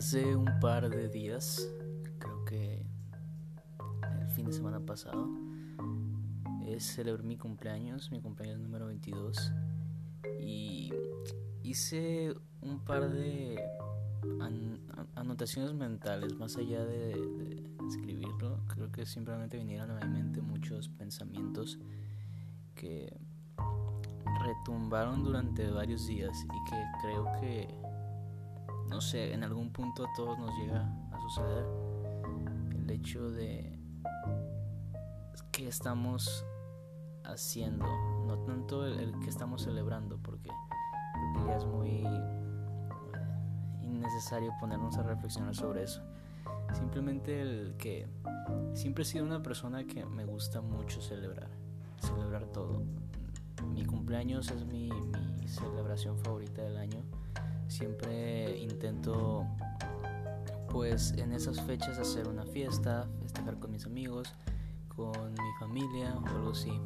Hace un par de días, creo que el fin de semana pasado, celebré mi cumpleaños, mi cumpleaños número 22, y hice un par de anotaciones mentales, más allá de, escribirlo, creo que simplemente vinieron a mi mente muchos pensamientos que retumbaron durante varios días y que creo que no sé, en algún punto a todos nos llega a suceder el hecho de qué estamos haciendo, no tanto el, que estamos celebrando, porque que ya es muy eh, innecesario ponernos a reflexionar sobre eso. Simplemente el que siempre he sido una persona que me gusta mucho celebrar, celebrar todo. Mi cumpleaños es mi celebración favorita del año Siempre intento pues en esas fechas hacer una fiesta, festejar con mis amigos, con mi familia o algo así.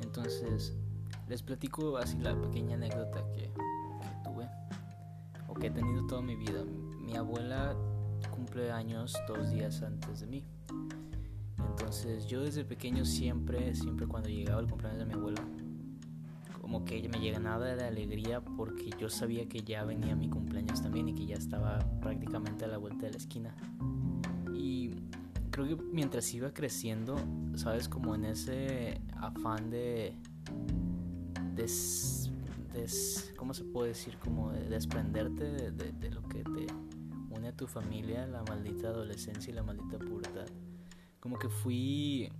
Entonces les platico así la pequeña anécdota que, tuve o que he tenido toda mi vida. Mi abuela cumple años dos días antes de mí. Entonces yo desde pequeño siempre, siempre cuando llegaba el cumpleaños de mi abuela, como que me llenaba de alegría porque yo sabía que ya venía mi cumpleaños también y que ya estaba prácticamente a la vuelta de la esquina. Y creo que mientras iba creciendo, sabes, como en ese afán de... ¿Cómo se puede decir? Como de desprenderte de, de lo que te une a tu familia, la maldita adolescencia y la maldita pubertad. Como que fui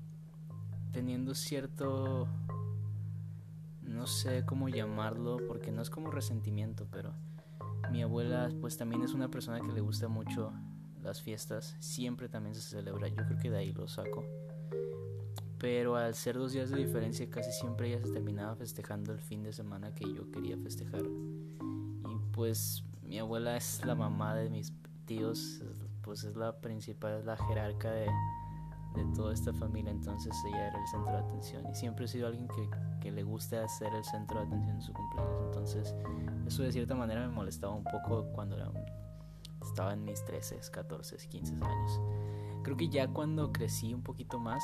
teniendo cierto no sé cómo llamarlo porque no es como resentimiento, pero mi abuela pues también es una persona que le gusta mucho las fiestas, siempre también se celebra, yo creo que de ahí lo saco. Pero al ser dos días de diferencia casi siempre ella se terminaba festejando el fin de semana que yo quería festejar. Y pues mi abuela es la mamá de mis tíos, pues es la principal, es la jerarca de, de toda esta familia, entonces ella era el centro de atención y siempre he sido alguien que, que le gusta ser el centro de atención en su cumpleaños, entonces eso de cierta manera me molestaba un poco cuando estaba en mis 13, 14, 15 años. Creo que ya cuando crecí un poquito más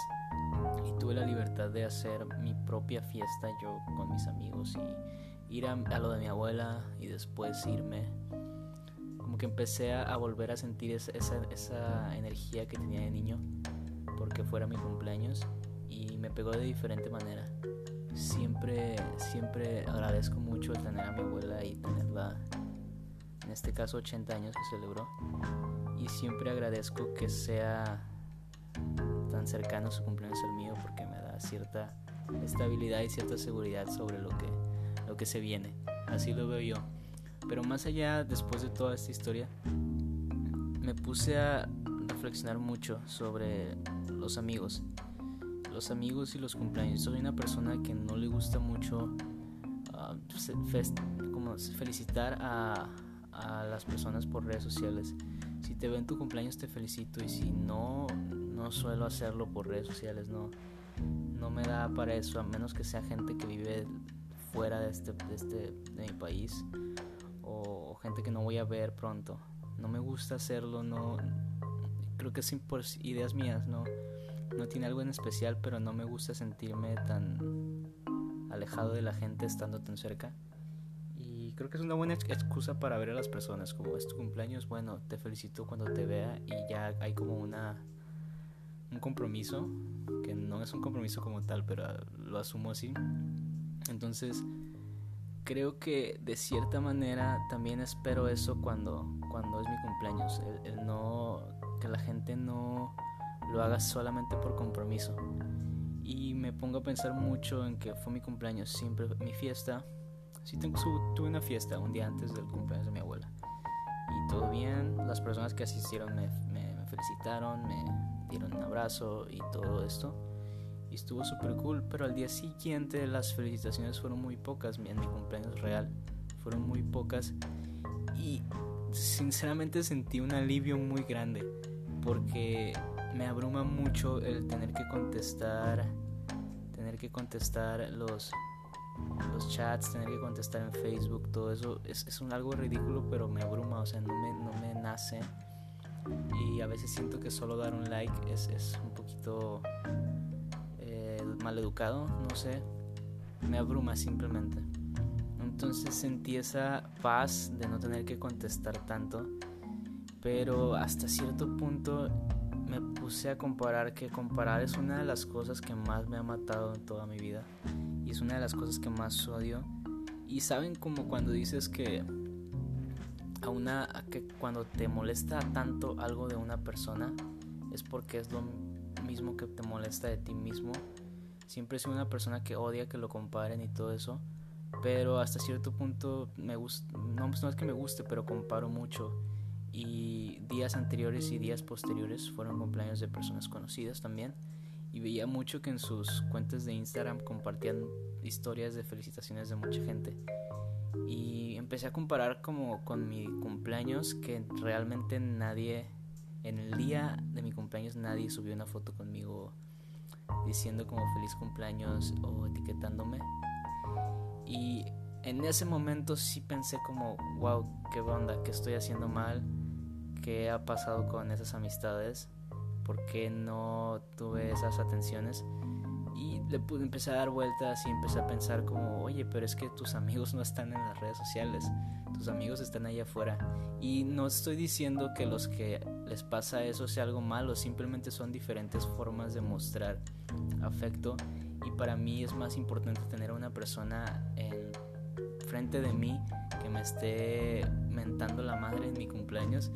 y tuve la libertad de hacer mi propia fiesta yo con mis amigos y ir a, lo de mi abuela y después irme como que empecé a, volver a sentir esa, esa, esa energía que tenía de niño porque fuera mi cumpleaños y me pegó de diferente manera. Siempre, siempre agradezco mucho el tener a mi abuela y tenerla, en este caso 80 años que celebró, y siempre agradezco que sea tan cercano su cumpleaños al mío porque me da cierta estabilidad y cierta seguridad sobre lo que, lo que se viene. Así lo veo yo. Pero más allá, después de toda esta historia, me puse a reflexionar mucho sobre los amigos. Los amigos y los cumpleaños. Soy una persona que no le gusta mucho ah, como felicitar a, a las personas por redes sociales. Si te ven tu cumpleaños te felicito y si no, no suelo hacerlo por redes sociales. No, no me da para eso, a menos que sea gente que vive fuera de este, de, este, de mi país o gente que no voy a ver pronto. No me gusta hacerlo, no, creo que es por ideas mías, no, no tiene algo en especial, pero no me gusta sentirme tan alejado de la gente estando tan cerca. Y creo que es una buena excusa para ver a las personas, como es tu cumpleaños, bueno, te felicito cuando te vea y ya hay como una un compromiso, que no es un compromiso como tal, pero lo asumo así. Entonces, creo que de cierta manera también espero eso cuando, cuando es mi cumpleaños, el no que la gente no lo haga solamente por compromiso. Y me pongo a pensar mucho en que fue mi cumpleaños, siempre mi fiesta. Sí tengo, tuve una fiesta un día antes del cumpleaños de mi abuela. Y todo bien, las personas que asistieron me, me, felicitaron, me dieron un abrazo y todo esto. Y estuvo súper cool, pero al día siguiente las felicitaciones fueron muy pocas, en mi cumpleaños real. Fueron muy pocas. Y sinceramente sentí un alivio muy grande porque me abruma mucho el tener que contestar tener que contestar los los chats, tener que contestar en Facebook, todo eso es, es un algo ridículo, pero me abruma, o sea, no me, no me nace. Y a veces siento que solo dar un like es, es un poquito eh, mal educado, no sé, me abruma simplemente. Entonces sentí esa paz de no tener que contestar tanto, pero hasta cierto punto me puse a comparar que comparar es una de las cosas que más me ha matado en toda mi vida y es una de las cosas que más odio. Y saben como cuando dices que a una que cuando te molesta tanto algo de una persona es porque es lo mismo que te molesta de ti mismo. Siempre he sido una persona que odia que lo comparen y todo eso, pero hasta cierto punto me gusta no, no es que me guste, pero comparo mucho y días anteriores y días posteriores fueron cumpleaños de personas conocidas también. Y veía mucho que en sus cuentas de Instagram compartían historias de felicitaciones de mucha gente. Y empecé a comparar como con mi cumpleaños que realmente nadie en el día de mi cumpleaños nadie subió una foto conmigo diciendo como feliz cumpleaños o etiquetándome. Y en ese momento sí pensé como wow qué onda qué estoy haciendo mal qué ha pasado con esas amistades por qué no tuve esas atenciones y le pude empezar a dar vueltas y empecé a pensar como, oye, pero es que tus amigos no están en las redes sociales, tus amigos están allá afuera. Y no estoy diciendo que los que les pasa eso sea algo malo, simplemente son diferentes formas de mostrar afecto. Y para mí es más importante tener a una persona en frente de mí que me esté mentando la madre en mi cumpleaños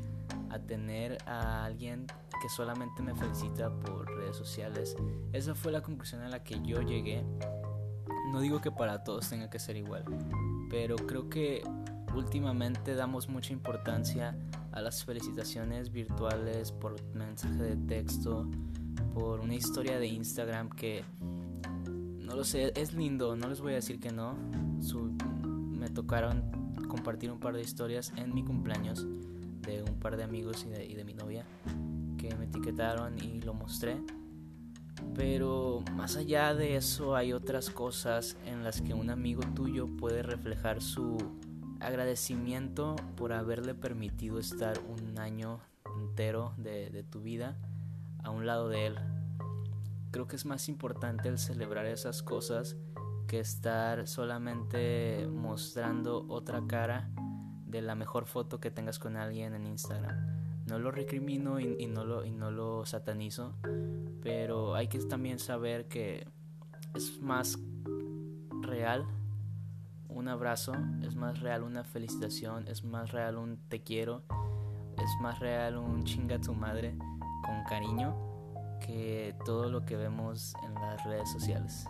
a tener a alguien que solamente me felicita por redes sociales. Esa fue la conclusión a la que yo llegué. No digo que para todos tenga que ser igual, pero creo que últimamente damos mucha importancia a las felicitaciones virtuales por mensaje de texto, por una historia de Instagram que no lo sé, es lindo, no les voy a decir que no. me tocaron compartir un par de historias en mi cumpleaños de un par de amigos y de, mi novia que me etiquetaron y lo mostré. Pero más allá de eso hay otras cosas en las que un amigo tuyo puede reflejar su agradecimiento por haberle permitido estar un año entero de, de, tu vida a un lado de él. Creo que es más importante el celebrar esas cosas que estar solamente mostrando otra cara de la mejor foto que tengas con alguien en Instagram. No lo recrimino y, no, lo, y no lo satanizo, pero hay que también saber que es más real un abrazo, es más real una felicitación, es más real un te quiero, es más real un chinga tu madre con cariño que todo lo que vemos en las redes sociales.